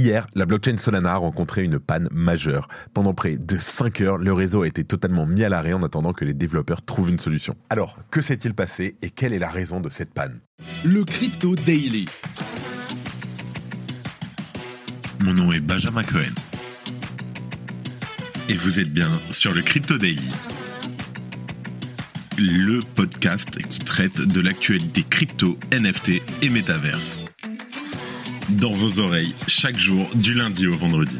Hier, la blockchain Solana a rencontré une panne majeure. Pendant près de 5 heures, le réseau a été totalement mis à l'arrêt en attendant que les développeurs trouvent une solution. Alors, que s'est-il passé et quelle est la raison de cette panne? Le Crypto Daily. Mon nom est Benjamin Cohen. Et vous êtes bien sur le Crypto Daily. Le podcast qui traite de l'actualité crypto, NFT et métaverse dans vos oreilles chaque jour du lundi au vendredi.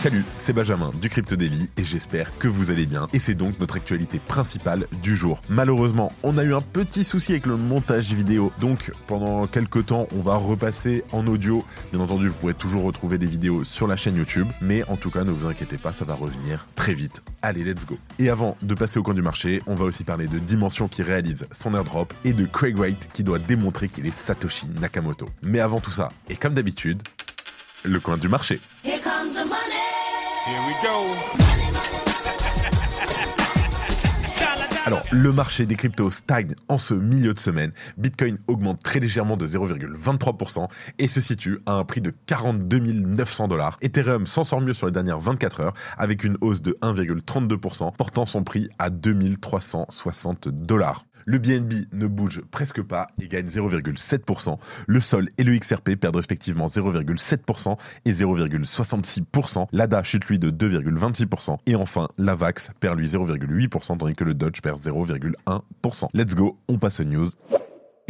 Salut, c'est Benjamin du Crypto et j'espère que vous allez bien. Et c'est donc notre actualité principale du jour. Malheureusement, on a eu un petit souci avec le montage vidéo. Donc pendant quelques temps, on va repasser en audio. Bien entendu, vous pourrez toujours retrouver des vidéos sur la chaîne YouTube. Mais en tout cas, ne vous inquiétez pas, ça va revenir très vite. Allez, let's go. Et avant de passer au coin du marché, on va aussi parler de Dimension qui réalise son airdrop et de Craig Wright qui doit démontrer qu'il est Satoshi Nakamoto. Mais avant tout ça, et comme d'habitude, le coin du marché. Alors, le marché des cryptos stagne en ce milieu de semaine. Bitcoin augmente très légèrement de 0,23% et se situe à un prix de 42 900 dollars. Ethereum s'en sort mieux sur les dernières 24 heures avec une hausse de 1,32%, portant son prix à 2360 dollars. Le BNB ne bouge presque pas et gagne 0,7%. Le Sol et le XRP perdent respectivement 0,7% et 0,66%. L'ADA chute lui de 2,26%. Et enfin, l'AVAX perd lui 0,8% tandis que le Dodge perd 0,1%. Let's go, on passe aux news.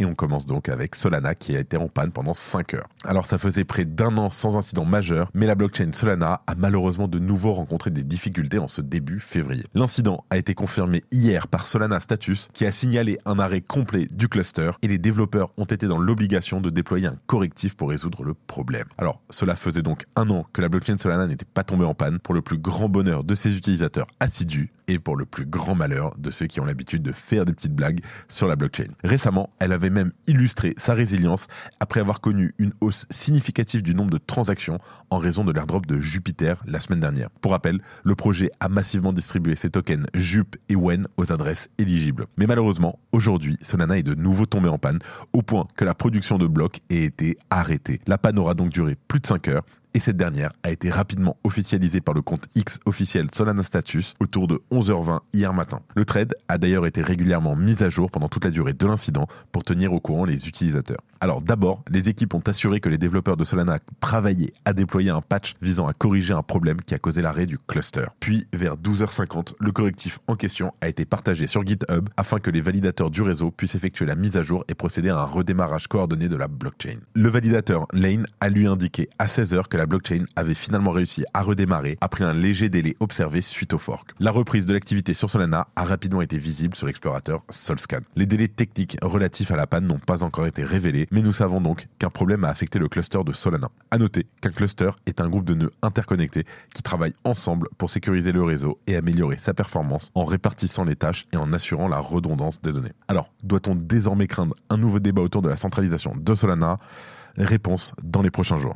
Et on commence donc avec Solana qui a été en panne pendant 5 heures. Alors ça faisait près d'un an sans incident majeur, mais la blockchain Solana a malheureusement de nouveau rencontré des difficultés en ce début février. L'incident a été confirmé hier par Solana Status qui a signalé un arrêt complet du cluster et les développeurs ont été dans l'obligation de déployer un correctif pour résoudre le problème. Alors cela faisait donc un an que la blockchain Solana n'était pas tombée en panne pour le plus grand bonheur de ses utilisateurs assidus et pour le plus grand malheur de ceux qui ont l'habitude de faire des petites blagues sur la blockchain. Récemment, elle avait même illustré sa résilience après avoir connu une hausse significative du nombre de transactions en raison de l'airdrop de Jupiter la semaine dernière. Pour rappel, le projet a massivement distribué ses tokens JUP et WEN aux adresses éligibles. Mais malheureusement, aujourd'hui, Solana est de nouveau tombé en panne au point que la production de blocs ait été arrêtée. La panne aura donc duré plus de 5 heures et cette dernière a été rapidement officialisée par le compte X officiel Solana Status autour de 11h20 hier matin. Le trade a d'ailleurs été régulièrement mis à jour pendant toute la durée de l'incident pour tenir au courant les utilisateurs. Alors d'abord, les équipes ont assuré que les développeurs de Solana travaillaient à déployer un patch visant à corriger un problème qui a causé l'arrêt du cluster. Puis vers 12h50, le correctif en question a été partagé sur GitHub afin que les validateurs du réseau puissent effectuer la mise à jour et procéder à un redémarrage coordonné de la blockchain. Le validateur Lane a lui indiqué à 16h que blockchain avait finalement réussi à redémarrer après un léger délai observé suite au fork. La reprise de l'activité sur Solana a rapidement été visible sur l'explorateur Solscan. Les délais techniques relatifs à la panne n'ont pas encore été révélés, mais nous savons donc qu'un problème a affecté le cluster de Solana. À noter qu'un cluster est un groupe de nœuds interconnectés qui travaillent ensemble pour sécuriser le réseau et améliorer sa performance en répartissant les tâches et en assurant la redondance des données. Alors, doit-on désormais craindre un nouveau débat autour de la centralisation de Solana? Réponse dans les prochains jours.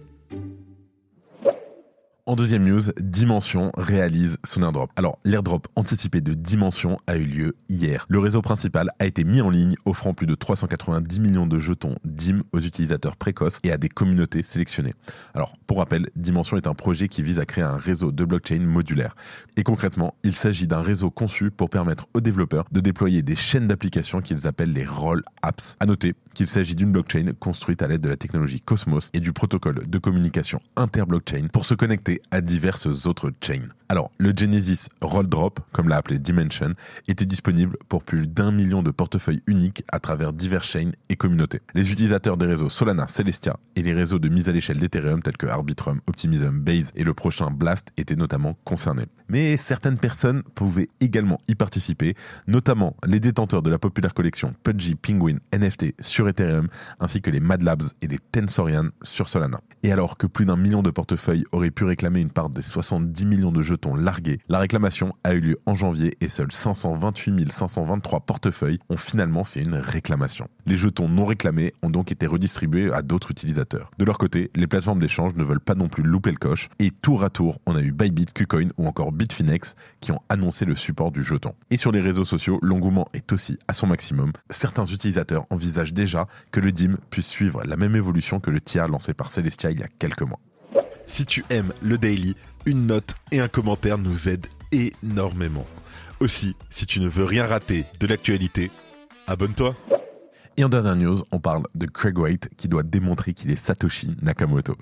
En deuxième news, Dimension réalise son airdrop. Alors, l'airdrop anticipé de Dimension a eu lieu hier. Le réseau principal a été mis en ligne, offrant plus de 390 millions de jetons DIM aux utilisateurs précoces et à des communautés sélectionnées. Alors, pour rappel, Dimension est un projet qui vise à créer un réseau de blockchain modulaire. Et concrètement, il s'agit d'un réseau conçu pour permettre aux développeurs de déployer des chaînes d'applications qu'ils appellent les roll apps. À noter qu'il s'agit d'une blockchain construite à l'aide de la technologie Cosmos et du protocole de communication interblockchain pour se connecter à diverses autres chains. Alors, le Genesis Roll Drop, comme l'a appelé Dimension, était disponible pour plus d'un million de portefeuilles uniques à travers divers chains et communautés. Les utilisateurs des réseaux Solana, Celestia et les réseaux de mise à l'échelle d'Ethereum tels que Arbitrum, Optimism, Base et le prochain Blast étaient notamment concernés. Mais certaines personnes pouvaient également y participer, notamment les détenteurs de la populaire collection Pudgy Penguin NFT sur Ethereum, ainsi que les Mad Labs et les Tensorian sur Solana. Et alors que plus d'un million de portefeuilles auraient pu réclamer une part des 70 millions de jetons largués, la réclamation a eu lieu en janvier et seuls 528 523 portefeuilles ont finalement fait une réclamation. Les jetons non réclamés ont donc été redistribués à d'autres utilisateurs. De leur côté, les plateformes d'échange ne veulent pas non plus louper le coche et tour à tour, on a eu Bybit, Qcoin ou encore Bitfinex qui ont annoncé le support du jeton. Et sur les réseaux sociaux, l'engouement est aussi à son maximum. Certains utilisateurs envisagent déjà que le DIM puisse suivre la même évolution que le tiers lancé par Celestia il y a quelques mois. Si tu aimes le daily, une note et un commentaire nous aident énormément. Aussi, si tu ne veux rien rater de l'actualité, abonne-toi. Et en dernière news, on parle de Craig Wright qui doit démontrer qu'il est Satoshi Nakamoto.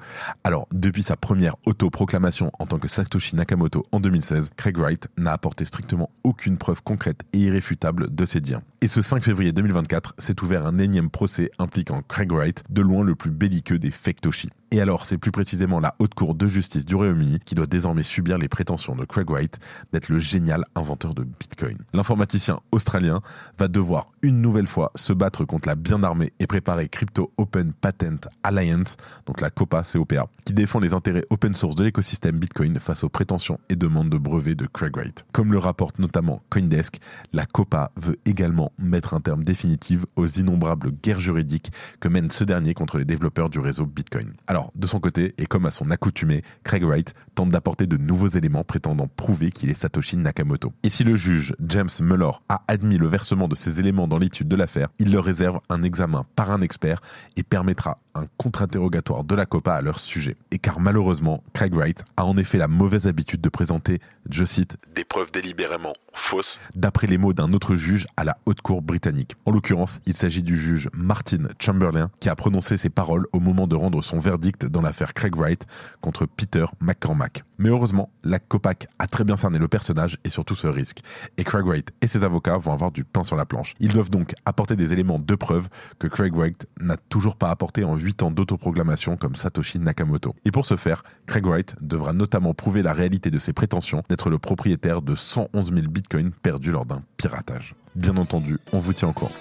Alors, depuis sa première autoproclamation en tant que Satoshi Nakamoto en 2016, Craig Wright n'a apporté strictement aucune preuve concrète et irréfutable de ses dires. Et ce 5 février 2024 s'est ouvert un énième procès impliquant Craig Wright, de loin le plus belliqueux des Toshi. Et alors, c'est plus précisément la Haute Cour de justice du Royaume-Uni qui doit désormais subir les prétentions de Craig Wright d'être le génial inventeur de Bitcoin. L'informaticien australien va devoir une nouvelle fois se battre contre la bien armée et préparée Crypto Open Patent Alliance, donc la COPA COPA, qui défend les intérêts open source de l'écosystème Bitcoin face aux prétentions et demandes de brevets de Craig Wright. Comme le rapporte notamment Coindesk, la COPA veut également mettre un terme définitif aux innombrables guerres juridiques que mène ce dernier contre les développeurs du réseau Bitcoin. Alors, alors, de son côté, et comme à son accoutumé, Craig Wright tente d'apporter de nouveaux éléments prétendant prouver qu'il est Satoshi Nakamoto. Et si le juge James Muller a admis le versement de ces éléments dans l'étude de l'affaire, il leur réserve un examen par un expert et permettra un contre-interrogatoire de la COPA à leur sujet. Et car malheureusement, Craig Wright a en effet la mauvaise habitude de présenter, je cite, des preuves délibérément fausses, d'après les mots d'un autre juge à la haute cour britannique. En l'occurrence, il s'agit du juge Martin Chamberlain qui a prononcé ces paroles au moment de rendre son verdict dans l'affaire Craig Wright contre Peter McCormack. Mais heureusement, la COPAC a très bien cerné le personnage et surtout ce risque. Et Craig Wright et ses avocats vont avoir du pain sur la planche. Ils doivent donc apporter des éléments de preuve que Craig Wright n'a toujours pas apporté en 8 ans d'autoproclamation comme Satoshi Nakamoto. Et pour ce faire, Craig Wright devra notamment prouver la réalité de ses prétentions d'être le propriétaire de 111 000 bitcoins perdus lors d'un piratage. Bien entendu, on vous tient au courant.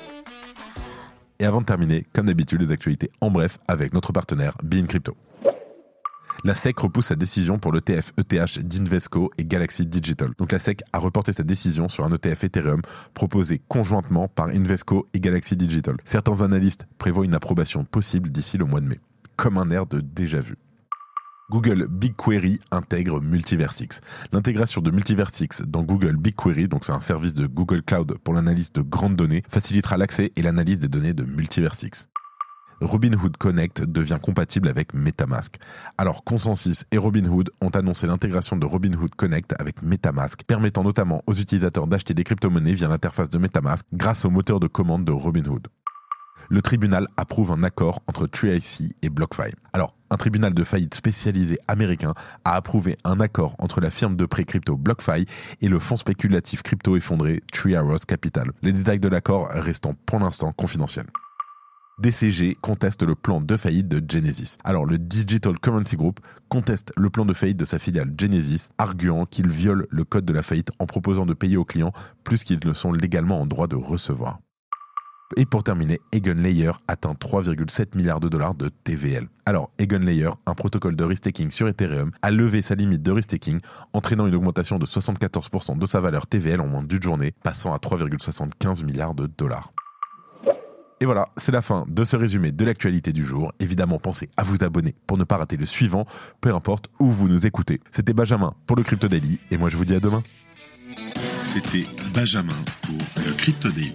Et avant de terminer, comme d'habitude, les actualités en bref avec notre partenaire Bean Crypto. La SEC repousse sa décision pour l'ETF ETH d'Invesco et Galaxy Digital. Donc la SEC a reporté sa décision sur un ETF Ethereum proposé conjointement par Invesco et Galaxy Digital. Certains analystes prévoient une approbation possible d'ici le mois de mai. Comme un air de déjà vu. Google BigQuery intègre Multiversix. L'intégration de Multiversix dans Google BigQuery, donc c'est un service de Google Cloud pour l'analyse de grandes données, facilitera l'accès et l'analyse des données de Multiversix. Robinhood Connect devient compatible avec MetaMask. Alors Consensus et Robinhood ont annoncé l'intégration de Robinhood Connect avec MetaMask, permettant notamment aux utilisateurs d'acheter des crypto-monnaies via l'interface de MetaMask grâce au moteur de commande de Robinhood le tribunal approuve un accord entre TreeIC et BlockFi. Un tribunal de faillite spécialisé américain a approuvé un accord entre la firme de prêt crypto BlockFi et le fonds spéculatif crypto effondré Tree Arrows Capital. Les détails de l'accord restant pour l'instant confidentiels. DCG conteste le plan de faillite de Genesis. Alors le Digital Currency Group conteste le plan de faillite de sa filiale Genesis, arguant qu'il viole le code de la faillite en proposant de payer aux clients plus qu'ils ne sont légalement en droit de recevoir. Et pour terminer, Layer atteint 3,7 milliards de dollars de TVL. Alors, Layer, un protocole de restaking sur Ethereum, a levé sa limite de restaking, entraînant une augmentation de 74% de sa valeur TVL en moins d'une journée, passant à 3,75 milliards de dollars. Et voilà, c'est la fin de ce résumé de l'actualité du jour. Évidemment, pensez à vous abonner pour ne pas rater le suivant, peu importe où vous nous écoutez. C'était Benjamin pour le Crypto Daily, et moi je vous dis à demain. C'était Benjamin pour le Crypto Daily.